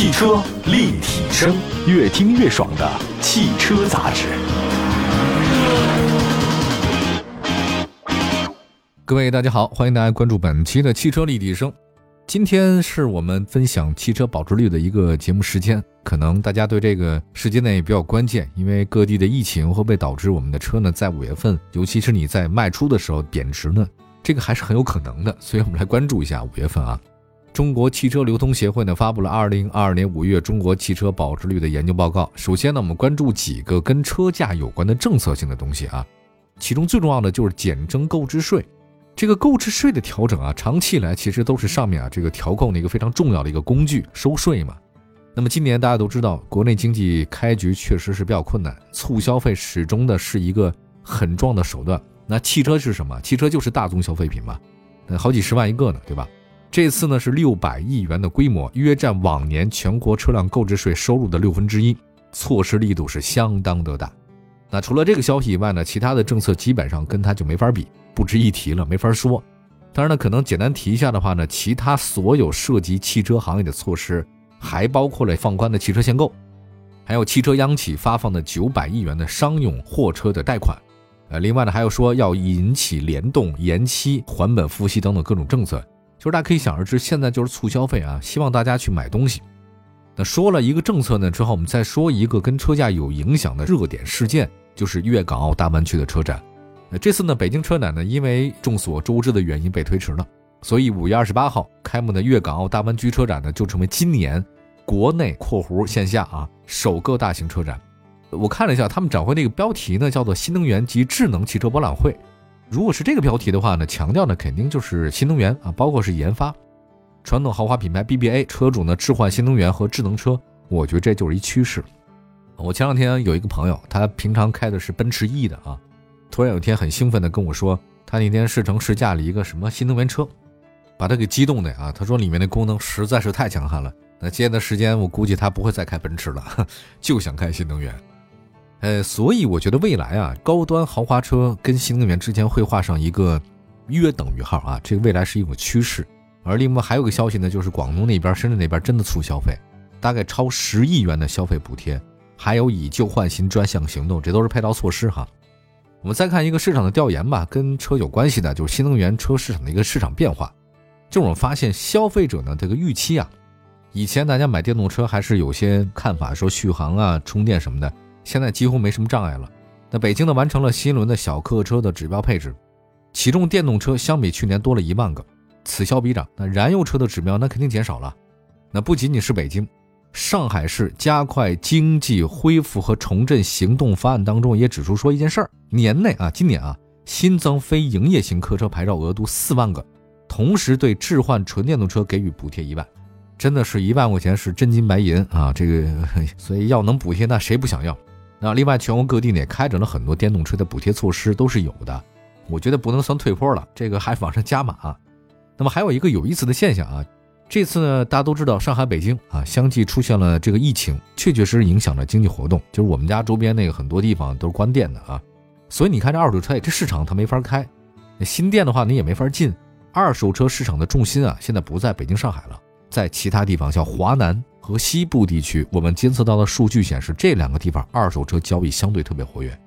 汽车立体声，越听越爽的汽车杂志。各位大家好，欢迎大家关注本期的汽车立体声。今天是我们分享汽车保值率的一个节目时间，可能大家对这个时间呢也比较关键，因为各地的疫情会不会导致我们的车呢在五月份，尤其是你在卖出的时候贬值呢？这个还是很有可能的，所以我们来关注一下五月份啊。中国汽车流通协会呢发布了二零二二年五月中国汽车保值率的研究报告。首先呢，我们关注几个跟车价有关的政策性的东西啊，其中最重要的就是减征购置税。这个购置税的调整啊，长期以来其实都是上面啊这个调控的一个非常重要的一个工具，收税嘛。那么今年大家都知道，国内经济开局确实是比较困难，促消费始终的是一个很重要的手段。那汽车是什么？汽车就是大宗消费品嘛，好几十万一个呢，对吧？这次呢是六百亿元的规模，约占往年全国车辆购置税收入的六分之一，措施力度是相当的大。那除了这个消息以外呢，其他的政策基本上跟它就没法比，不值一提了，没法说。当然呢，可能简单提一下的话呢，其他所有涉及汽车行业的措施，还包括了放宽的汽车限购，还有汽车央企发放的九百亿元的商用货车的贷款。呃，另外呢，还有说要引起联动、延期、还本付息等等各种政策。就是大家可以想而知，现在就是促消费啊，希望大家去买东西。那说了一个政策呢之后，我们再说一个跟车价有影响的热点事件，就是粤港澳大湾区的车展。那这次呢，北京车展呢，因为众所周知的原因被推迟了，所以五月二十八号开幕的粤港澳大湾区车展呢，就成为今年国内（括弧线下啊）首个大型车展。我看了一下他们展会那个标题呢，叫做“新能源及智能汽车博览会”。如果是这个标题的话呢，强调的肯定就是新能源啊，包括是研发。传统豪华品牌 BBA 车主呢置换新能源和智能车，我觉得这就是一趋势。我前两天有一个朋友，他平常开的是奔驰 E 的啊，突然有一天很兴奋的跟我说，他那天试乘试驾了一个什么新能源车，把他给激动的啊，他说里面的功能实在是太强悍了。那接下来时间，我估计他不会再开奔驰了，就想开新能源。呃，所以我觉得未来啊，高端豪华车跟新能源之间会画上一个约等于号啊，这个未来是一种趋势。而另外还有个消息呢，就是广东那边、深圳那边真的促消费，大概超十亿元的消费补贴，还有以旧换新专项行动，这都是配套措施哈。我们再看一个市场的调研吧，跟车有关系的，就是新能源车市场的一个市场变化。就我们发现，消费者呢这个预期啊，以前大家买电动车还是有些看法，说续航啊、充电什么的。现在几乎没什么障碍了。那北京呢，完成了新一轮的小客车的指标配置，其中电动车相比去年多了一万个，此消彼长。那燃油车的指标那肯定减少了。那不仅仅是北京，上海市加快经济恢复和重振行动方案当中也指出说一件事儿：年内啊，今年啊，新增非营业型客车牌照额度四万个，同时对置换纯电动车给予补贴一万。真的是一万块钱是真金白银啊！这个，所以要能补贴，那谁不想要？那另外，全国各地呢也开展了很多电动车的补贴措施，都是有的。我觉得不能算退坡了，这个还往上加码。那么还有一个有意思的现象啊，这次呢，大家都知道上海、北京啊，相继出现了这个疫情，确确实实影响了经济活动。就是我们家周边那个很多地方都是关店的啊，所以你看这二手车这市场它没法开，新店的话你也没法进。二手车市场的重心啊，现在不在北京、上海了，在其他地方，像华南。和西部地区，我们监测到的数据显示，这两个地方二手车交易相对特别活跃。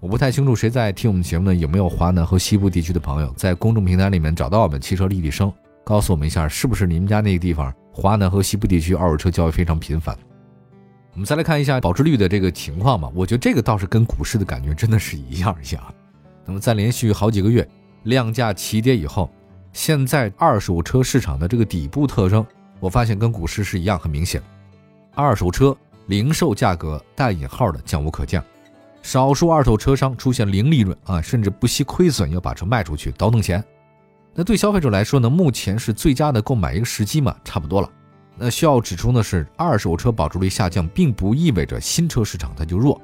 我不太清楚谁在听我们节目呢？有没有华南和西部地区的朋友在公众平台里面找到我们汽车立体声，告诉我们一下，是不是你们家那个地方华南和西部地区二手车交易非常频繁？我们再来看一下保值率的这个情况吧。我觉得这个倒是跟股市的感觉真的是一样一样。那么在连续好几个月量价齐跌以后，现在二手车市场的这个底部特征。我发现跟股市是一样，很明显，二手车零售价格带引号的降无可降，少数二手车商出现零利润啊，甚至不惜亏损要把车卖出去倒腾钱。那对消费者来说呢，目前是最佳的购买一个时机嘛，差不多了。那需要指出的是，二手车保值率下降，并不意味着新车市场它就弱，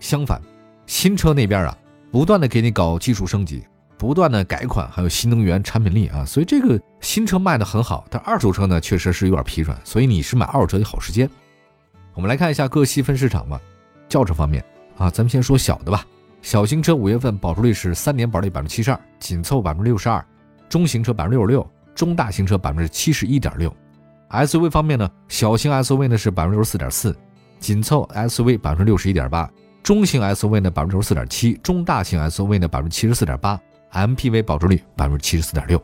相反，新车那边啊，不断的给你搞技术升级。不断的改款，还有新能源产品力啊，所以这个新车卖的很好，但二手车呢确实是有点疲软，所以你是买二手车的好时间。我们来看一下各细分市场吧。轿车方面啊，咱们先说小的吧。小型车五月份保值率是三年保率百分之七十二，紧凑百分之六十二；中型车百分之六十六，中大型车百分之七十一点六。SUV 方面呢，小型 SUV 呢是百分之六十四点四，紧凑 SUV 百分之六十一点八，中型 SUV 呢百分之六十四点七，中大型 SUV 呢百分之七十四点八，MPV 保值率百分之七十四点六。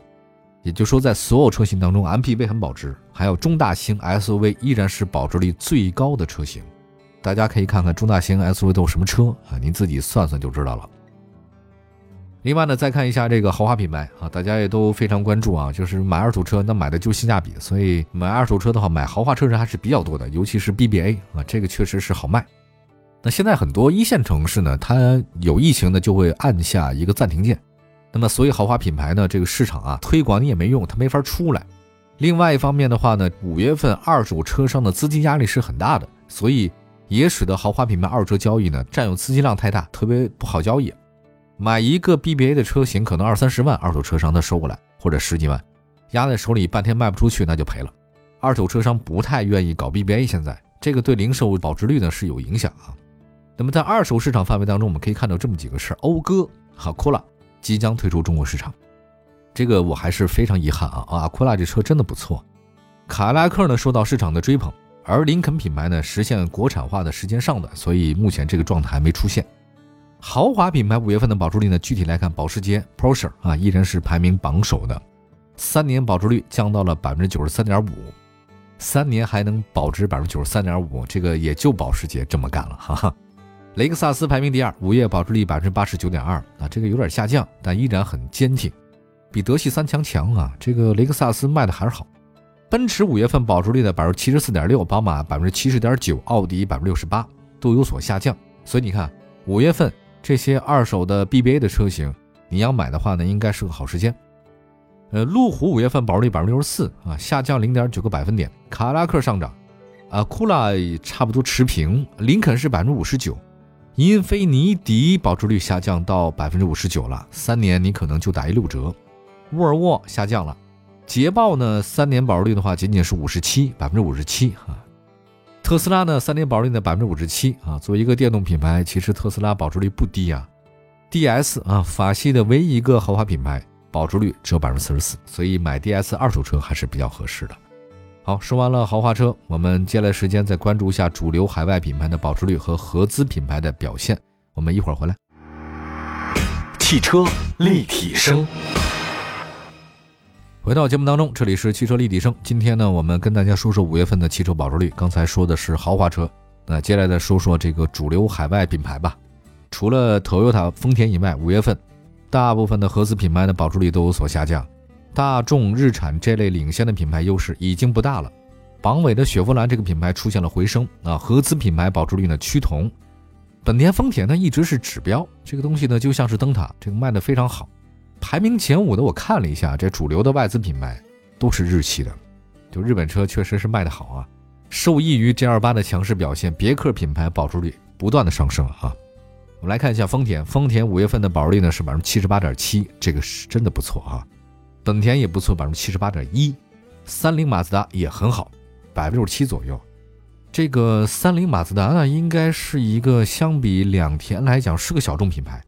也就是说，在所有车型当中，MPV 很保值，还有中大型 SUV 依然是保值率最高的车型。大家可以看看中大型 SUV 都有什么车啊，您自己算算就知道了。另外呢，再看一下这个豪华品牌啊，大家也都非常关注啊，就是买二手车，那买的就性价比，所以买二手车的话，买豪华车人还是比较多的，尤其是 BBA 啊，这个确实是好卖。那现在很多一线城市呢，它有疫情呢，就会按下一个暂停键。那么，所以豪华品牌呢，这个市场啊，推广你也没用，它没法出来。另外一方面的话呢，五月份二手车商的资金压力是很大的，所以也使得豪华品牌二手车交易呢，占用资金量太大，特别不好交易。买一个 BBA 的车型，可能二三十万，二手车商他收过来，或者十几万，压在手里半天卖不出去，那就赔了。二手车商不太愿意搞 BBA，现在这个对零售保值率呢是有影响啊。那么在二手市场范围当中，我们可以看到这么几个事儿：讴歌、哈库拉。即将退出中国市场，这个我还是非常遗憾啊！啊库拉这车真的不错，卡拉克呢受到市场的追捧，而林肯品牌呢实现国产化的时间尚短，所以目前这个状态还没出现。豪华品牌五月份的保值率呢，具体来看，保时捷 Porsche 啊依然是排名榜首的，三年保值率降到了百分之九十三点五，三年还能保值百分之九十三点五，这个也就保时捷这么干了，哈哈。雷克萨斯排名第二，五月保值率百分之八十九点二啊，这个有点下降，但依然很坚挺，比德系三强强啊。这个雷克萨斯卖的还是好。奔驰五月份保值率的百分之七十四点六，宝马百分之七十点九，奥迪百分之六十八都有所下降。所以你看，五月份这些二手的 BBA 的车型，你要买的话呢，应该是个好时间。呃，路虎五月份保值率百分之六十四啊，下降零点九个百分点。卡拉克上涨，啊，库拉差不多持平，林肯是百分之五十九。英菲尼迪保值率下降到百分之五十九了，三年你可能就打一六折。沃尔沃下降了，捷豹呢三年保值率的话仅仅是五十七，百分之五十七啊。特斯拉呢三年保值率的百分之五十七啊。作为一个电动品牌，其实特斯拉保值率不低啊。DS 啊，法系的唯一一个豪华品牌，保值率只有百分之四十四，所以买 DS 二手车还是比较合适的。好，说完了豪华车，我们接下来时间再关注一下主流海外品牌的保值率和合资品牌的表现。我们一会儿回来。汽车立体声，回到节目当中，这里是汽车立体声。今天呢，我们跟大家说说五月份的汽车保值率。刚才说的是豪华车，那接下来再说说这个主流海外品牌吧。除了 Toyota、丰田以外，五月份大部分的合资品牌的保值率都有所下降。大众、日产这类领先的品牌优势已经不大了，榜尾的雪佛兰这个品牌出现了回升啊，合资品牌保值率呢趋同，本田、丰田呢一直是指标，这个东西呢就像是灯塔，这个卖的非常好，排名前五的我看了一下，这主流的外资品牌都是日系的，就日本车确实是卖的好啊，受益于 G 二八的强势表现，别克品牌保值率不断的上升啊，我们来看一下丰田，丰田五月份的保值率呢是百分之七十八点七，这个是真的不错啊。本田也不错，百分之七十八点一，三菱、马自达也很好，百分之六十七左右。这个三菱、马自达呢，应该是一个相比两田来讲是个小众品牌，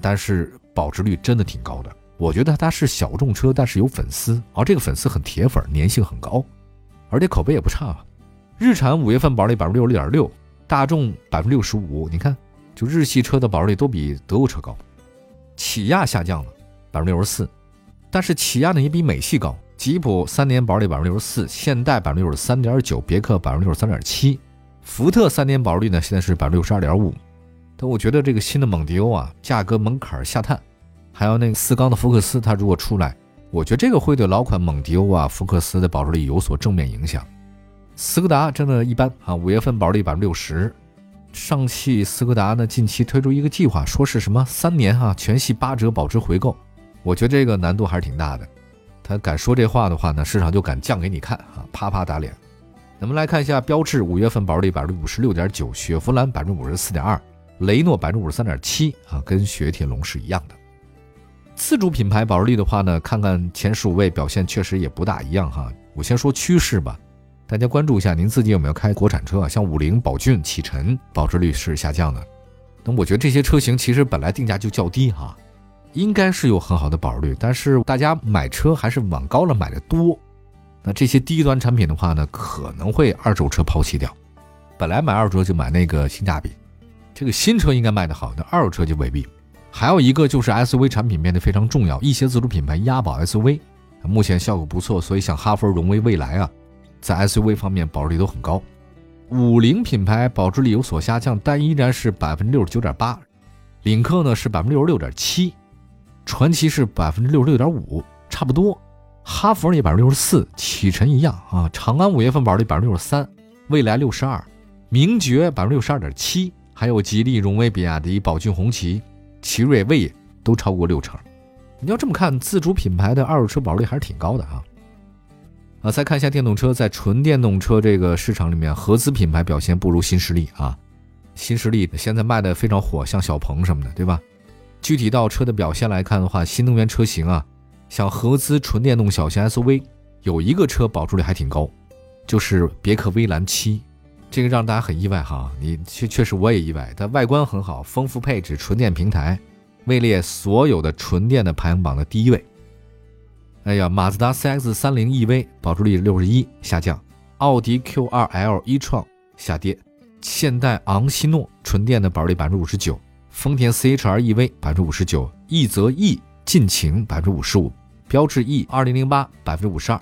但是保值率真的挺高的。我觉得它是小众车，但是有粉丝，而这个粉丝很铁粉，粘性很高，而且口碑也不差。日产五月份保值率百分之六十六点六，大众百分之六十五，你看，就日系车的保值率都比德国车高。起亚下降了百分之六十四。但是起亚呢也比美系高，吉普三年保值率百分之六十四，现代百分之六十三点九，别克百分之六十三点七，福特三年保值率呢现在是百分之六十二点五。但我觉得这个新的蒙迪欧啊，价格门槛下探，还有那个四缸的福克斯，它如果出来，我觉得这个会对老款蒙迪欧啊、福克斯的保值率有所正面影响。斯柯达真的一般啊，五月份保值率百分之六十。上汽斯柯达呢近期推出一个计划，说是什么三年哈全系八折保值回购。我觉得这个难度还是挺大的，他敢说这话的话呢，市场就敢降给你看啊，啪啪打脸。咱们来看一下标致五月份保值率百分之五十六点九，雪佛兰百分之五十四点二，雷诺百分之五十三点七啊，跟雪铁龙是一样的。自主品牌保值率的话呢，看看前十五位表现确实也不大一样哈。我先说趋势吧，大家关注一下，您自己有没有开国产车啊？像五菱、宝骏、启辰，保值率是下降的。那我觉得这些车型其实本来定价就较低哈。应该是有很好的保值率，但是大家买车还是往高了买的多，那这些低端产品的话呢，可能会二手车抛弃掉。本来买二手车就买那个性价比，这个新车应该卖得好，那二手车就未必。还有一个就是 SUV 产品变得非常重要，一些自主品牌押宝 SUV，目前效果不错，所以像哈弗、荣威、蔚来啊，在 SUV 方面保值率都很高。五菱品牌保值率有所下降，但依然是百分之六十九点八。领克呢是百分之六十六点七，传祺是百分之六十六点五，差不多。哈弗也百分之六十四，启辰一样啊。长安五月份保值率百分之六十三，蔚来六十二，名爵百分之六十二点七，还有吉利、荣威、比亚迪、宝骏、红旗、奇瑞、魏都超过六成。你要这么看，自主品牌的二手车保值率还是挺高的啊。啊，再看一下电动车，在纯电动车这个市场里面，合资品牌表现不如新势力啊。新势力现在卖的非常火，像小鹏什么的，对吧？具体到车的表现来看的话，新能源车型啊，像合资纯电动小型 SUV，有一个车保值率还挺高，就是别克威兰七，这个让大家很意外哈。你确确实我也意外，它外观很好，丰富配置，纯电平台，位列所有的纯电的排行榜的第一位。哎呀，马自达 CX 三零 EV 保值率六十一下降，奥迪 Q 二 L 一创下跌，现代昂希诺纯电的保值率百分之五十九，丰田 CHR EV 百分之五十九，奕泽 E 劲情百分之五十五，标致 E 二零零八百分之五十二。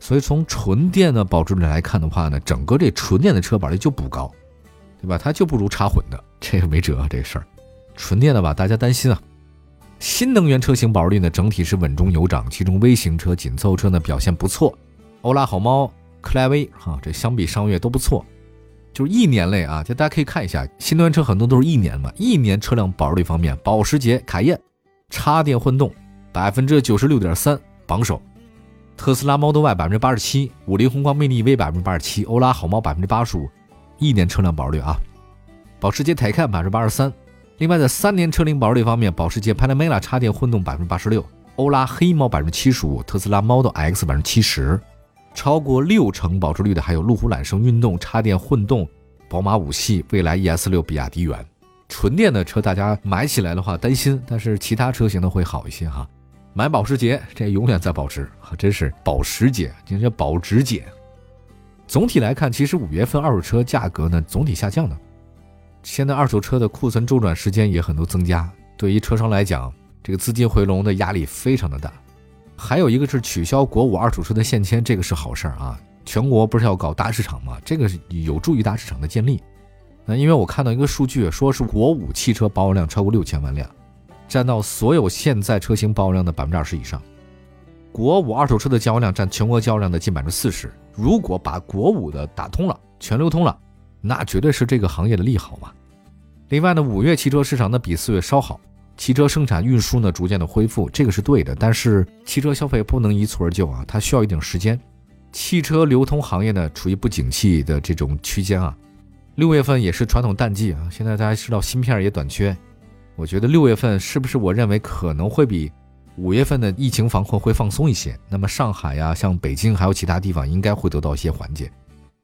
所以从纯电的保值率来看的话呢，整个这纯电的车保值率就不高，对吧？它就不如插混的，这个没辙，这个事儿。纯电的吧，大家担心啊。新能源车型保值率呢，整体是稳中有涨，其中微型车、紧凑车呢表现不错。欧拉好猫、克莱威哈，这相比上月都不错。就是一年内啊，就大家可以看一下，新能源车很多都是一年嘛，一年车辆保值率方面，保时捷卡宴插电混动百分之九十六点三榜首，特斯拉 Model Y 百分之八十七，五菱宏光 mini EV 百分之八十七，欧拉好猫百分之八十五，一年车辆保值率啊，保时捷 Taycan 百分之八十三。另外，在三年车龄保值率方面，保时捷 Panamera 插电混动百分之八十六，欧拉黑猫百分之七十五，特斯拉 Model X 百分之七十，超过六成保值率的还有路虎揽胜运动插电混动，宝马五系，蔚来 ES 六，比亚迪元。纯电的车大家买起来的话担心，但是其他车型呢会好一些哈。买保时捷这永远在保值，真是保时捷，这叫保值姐。总体来看，其实五月份二手车价格呢总体下降的。现在二手车的库存周转时间也很多增加，对于车商来讲，这个资金回笼的压力非常的大。还有一个是取消国五二手车的限迁，这个是好事儿啊！全国不是要搞大市场吗？这个是有助于大市场的建立。那因为我看到一个数据，说是国五汽车保有量超过六千万辆，占到所有现在车型保有量的百分之二十以上。国五二手车的交易量占全国交易量的近百分之四十。如果把国五的打通了，全流通了。那绝对是这个行业的利好嘛。另外呢，五月汽车市场呢比四月稍好，汽车生产运输呢逐渐的恢复，这个是对的。但是汽车消费不能一蹴而就啊，它需要一定时间。汽车流通行业呢处于不景气的这种区间啊。六月份也是传统淡季啊，现在大家知道芯片也短缺，我觉得六月份是不是我认为可能会比五月份的疫情防控会放松一些？那么上海呀，像北京还有其他地方应该会得到一些缓解。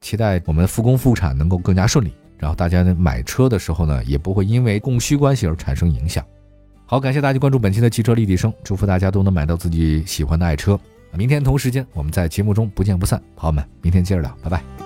期待我们复工复产能够更加顺利，然后大家呢买车的时候呢也不会因为供需关系而产生影响。好，感谢大家关注本期的汽车立体声，祝福大家都能买到自己喜欢的爱车。明天同时间我们在节目中不见不散，朋友们，明天接着聊，拜拜。